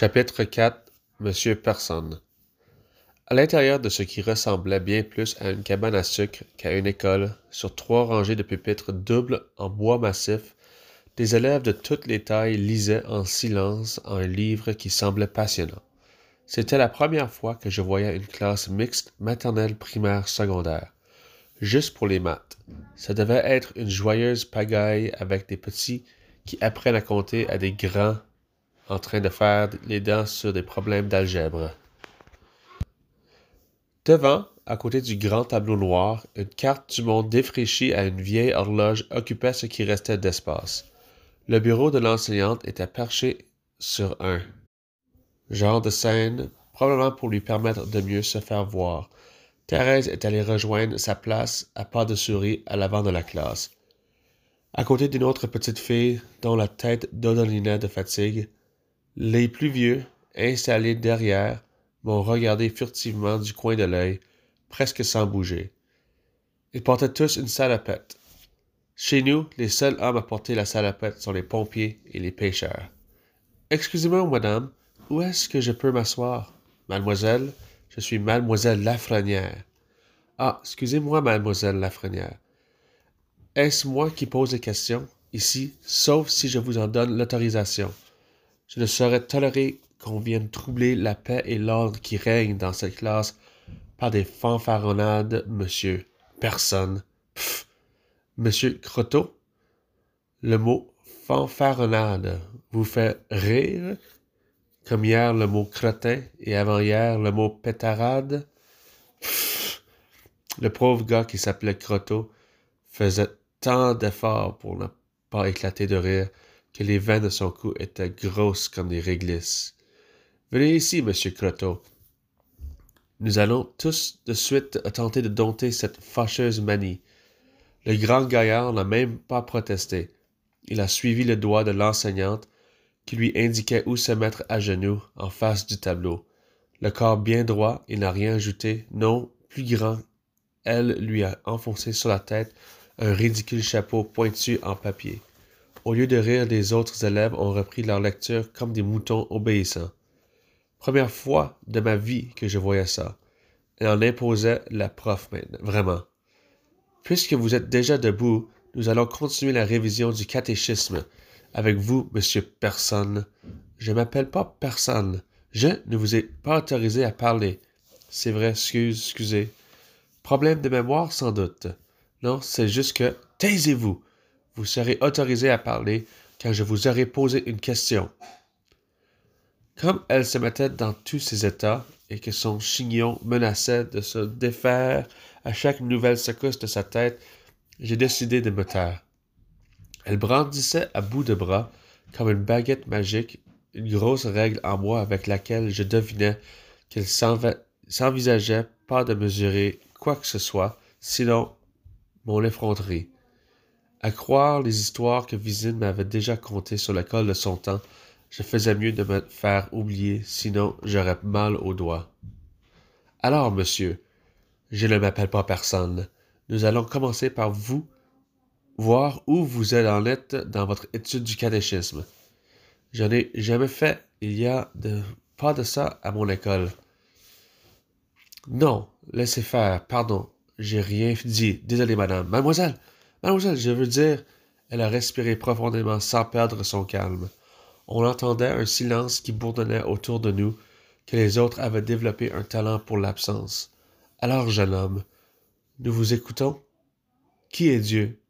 Chapitre 4 Monsieur Personne À l'intérieur de ce qui ressemblait bien plus à une cabane à sucre qu'à une école, sur trois rangées de pupitres doubles en bois massif, des élèves de toutes les tailles lisaient en silence un livre qui semblait passionnant. C'était la première fois que je voyais une classe mixte maternelle primaire secondaire. Juste pour les maths. Ça devait être une joyeuse pagaille avec des petits qui apprennent à compter à des grands en train de faire les dents sur des problèmes d'algèbre. Devant, à côté du grand tableau noir, une carte du monde défraîchie à une vieille horloge occupait ce qui restait d'espace. Le bureau de l'enseignante était perché sur un genre de scène, probablement pour lui permettre de mieux se faire voir. Thérèse est allée rejoindre sa place à pas de souris à l'avant de la classe. À côté d'une autre petite fille dont la tête dodolinait de fatigue, les plus vieux, installés derrière, m'ont regardé furtivement du coin de l'œil, presque sans bouger. Ils portaient tous une salopette. Chez nous, les seuls hommes à porter la salopette sont les pompiers et les pêcheurs. Excusez-moi, madame, où est-ce que je peux m'asseoir? Mademoiselle, je suis mademoiselle Lafrenière. Ah, excusez-moi, mademoiselle Lafrenière. Est-ce moi qui pose les questions, ici, sauf si je vous en donne l'autorisation? Je ne saurais tolérer qu'on vienne troubler la paix et l'ordre qui règnent dans cette classe par des fanfaronnades, monsieur. Personne. Pfff. Monsieur Croteau? Le mot fanfaronnade vous fait rire? Comme hier le mot cretin et avant-hier le mot pétarade? Pfff. Le pauvre gars qui s'appelait Croteau faisait tant d'efforts pour ne pas éclater de rire que les veines de son cou étaient grosses comme des réglisses. Venez ici, monsieur Croteau. Nous allons tous de suite tenter de dompter cette fâcheuse manie. Le grand gaillard n'a même pas protesté. Il a suivi le doigt de l'enseignante qui lui indiquait où se mettre à genoux en face du tableau. Le corps bien droit, il n'a rien ajouté, non, plus grand. Elle lui a enfoncé sur la tête un ridicule chapeau pointu en papier. Au lieu de rire, les autres élèves ont repris leur lecture comme des moutons obéissants. Première fois de ma vie que je voyais ça. Elle en imposait la prof maintenant, vraiment. Puisque vous êtes déjà debout, nous allons continuer la révision du catéchisme. Avec vous, monsieur Personne. Je m'appelle pas Personne. Je ne vous ai pas autorisé à parler. C'est vrai, excuse, excusez. Problème de mémoire, sans doute. Non, c'est juste que taisez-vous. Vous serez autorisé à parler quand je vous aurai posé une question. Comme elle se mettait dans tous ses états et que son chignon menaçait de se défaire à chaque nouvelle secousse de sa tête, j'ai décidé de me taire. Elle brandissait à bout de bras, comme une baguette magique, une grosse règle en bois avec laquelle je devinais qu'elle s'envisageait pas de mesurer quoi que ce soit, sinon mon effronterie. À croire les histoires que Visine m'avait déjà contées sur l'école de son temps, je faisais mieux de me faire oublier, sinon j'aurais mal aux doigts. Alors, monsieur, je ne m'appelle pas personne. Nous allons commencer par vous voir où vous êtes en êtes dans votre étude du catéchisme. Je n'ai jamais fait, il y a pas de ça à mon école. Non, laissez faire, pardon, j'ai rien dit. Désolé, madame. Mademoiselle, Mademoiselle, je veux dire. Elle a respiré profondément sans perdre son calme. On entendait un silence qui bourdonnait autour de nous, que les autres avaient développé un talent pour l'absence. Alors, jeune homme, nous vous écoutons. Qui est Dieu?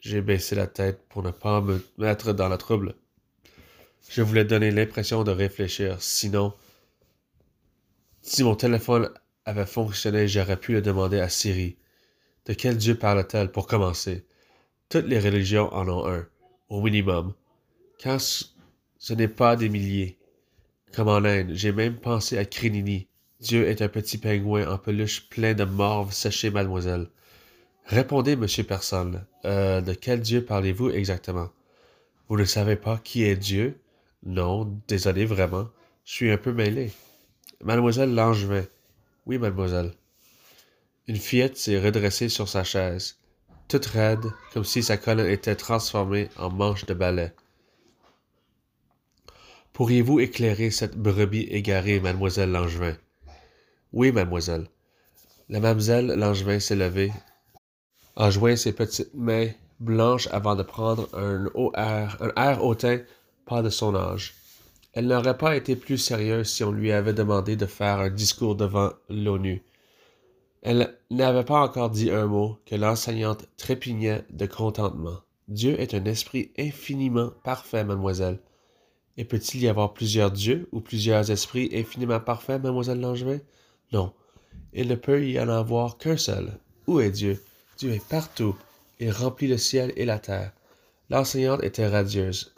J'ai baissé la tête pour ne pas me mettre dans le trouble. Je voulais donner l'impression de réfléchir, sinon, si mon téléphone avait fonctionné, j'aurais pu le demander à Siri. De quel Dieu parle-t-elle pour commencer? Toutes les religions en ont un, au minimum. Quand ce n'est pas des milliers. Comme en Inde, j'ai même pensé à Crinini. Dieu est un petit pingouin en peluche plein de morve séchée, mademoiselle. Répondez, monsieur Personne. Euh, de quel Dieu parlez-vous exactement? Vous ne savez pas qui est Dieu? Non, désolé vraiment. Je suis un peu mêlé. Mademoiselle Langevin, oui, mademoiselle. Une fillette s'est redressée sur sa chaise, toute raide, comme si sa colonne était transformée en manche de balai. Pourriez-vous éclairer cette brebis égarée, mademoiselle Langevin? Oui, mademoiselle. La mademoiselle Langevin s'est levée, a joint ses petites mains blanches avant de prendre un, haut air, un air hautain, pas de son âge. Elle n'aurait pas été plus sérieuse si on lui avait demandé de faire un discours devant l'ONU. Elle n'avait pas encore dit un mot que l'enseignante trépignait de contentement. Dieu est un esprit infiniment parfait, mademoiselle. Et peut-il y avoir plusieurs dieux ou plusieurs esprits infiniment parfaits, mademoiselle Langevin? Non. Il ne peut y en avoir qu'un seul. Où est Dieu? Dieu est partout. Il remplit le ciel et la terre. L'enseignante était radieuse,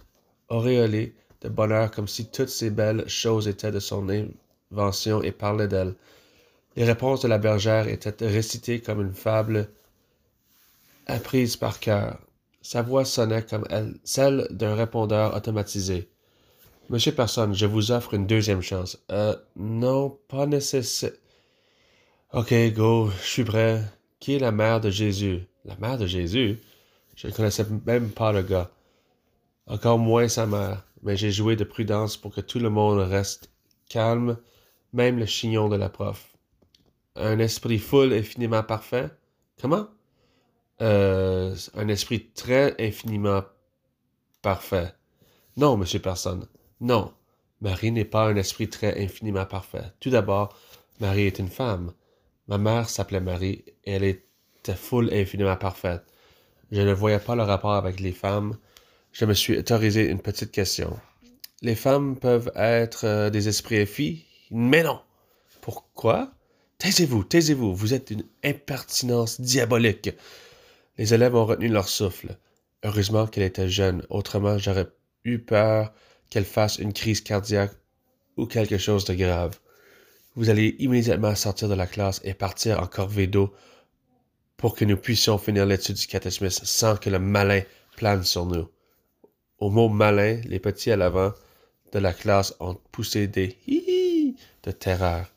auréolée de bonheur comme si toutes ces belles choses étaient de son invention et parlaient d'elle. Les réponses de la bergère étaient récitées comme une fable apprise par cœur. Sa voix sonnait comme elle, celle d'un répondeur automatisé. Monsieur Personne, je vous offre une deuxième chance. Euh, non, pas nécessaire. Ok, go, je suis prêt. Qui est la mère de Jésus? La mère de Jésus? Je ne connaissais même pas le gars. Encore moins sa mère, mais j'ai joué de prudence pour que tout le monde reste calme, même le chignon de la prof. Un esprit full infiniment parfait? Comment? Euh, un esprit très infiniment parfait. Non, monsieur Personne. Non. Marie n'est pas un esprit très infiniment parfait. Tout d'abord, Marie est une femme. Ma mère s'appelait Marie et elle était full infiniment parfaite. Je ne voyais pas le rapport avec les femmes. Je me suis autorisé une petite question. Les femmes peuvent être euh, des esprits infinis? Mais non! Pourquoi? Taisez-vous, taisez-vous, vous êtes une impertinence diabolique. Les élèves ont retenu leur souffle. Heureusement qu'elle était jeune, autrement j'aurais eu peur qu'elle fasse une crise cardiaque ou quelque chose de grave. Vous allez immédiatement sortir de la classe et partir en corvée d'eau pour que nous puissions finir l'étude du catéchisme sans que le malin plane sur nous. Au mot malin, les petits à l'avant de la classe ont poussé des hi de terreur.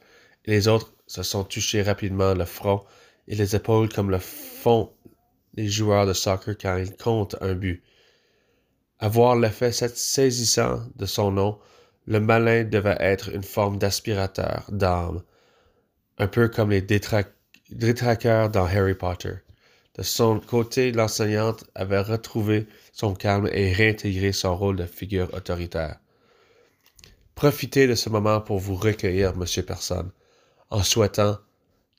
Et les autres se sont touchés rapidement le front et les épaules comme le font les joueurs de soccer quand ils comptent un but. Avoir l'effet saisissant de son nom, le malin devait être une forme d'aspirateur d'âme, un peu comme les détraqueurs dans Harry Potter. De son côté, l'enseignante avait retrouvé son calme et réintégré son rôle de figure autoritaire. Profitez de ce moment pour vous recueillir, monsieur Personne, en souhaitant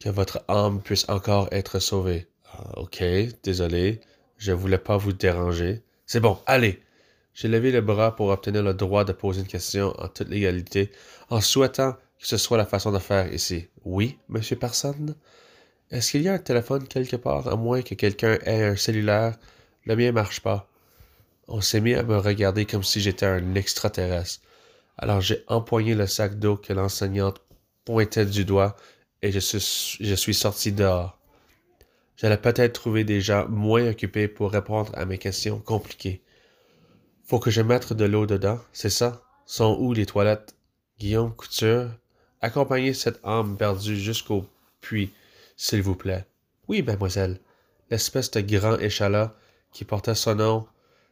que votre âme puisse encore être sauvée. Ah, ok, désolé, je voulais pas vous déranger. C'est bon, allez, j'ai levé le bras pour obtenir le droit de poser une question en toute légalité, en souhaitant que ce soit la façon de faire ici. Oui, monsieur Personne? Est-ce qu'il y a un téléphone quelque part, à moins que quelqu'un ait un cellulaire? Le mien marche pas. On s'est mis à me regarder comme si j'étais un extraterrestre. Alors j'ai empoigné le sac d'eau que l'enseignante pointait du doigt et je suis, je suis sorti dehors. J'allais peut-être trouver des gens moins occupés pour répondre à mes questions compliquées. Faut que je mette de l'eau dedans, c'est ça? Sont où les toilettes? Guillaume Couture, accompagnez cette âme perdue jusqu'au puits, s'il vous plaît. Oui, mademoiselle. L'espèce de grand échalas qui portait son nom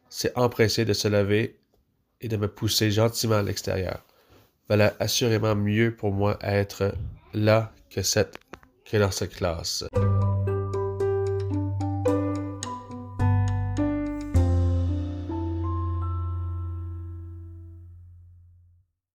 s'est empressé de se lever et de me pousser gentiment à l'extérieur. Voilà assurément mieux pour moi être là que cette que dans cette classe.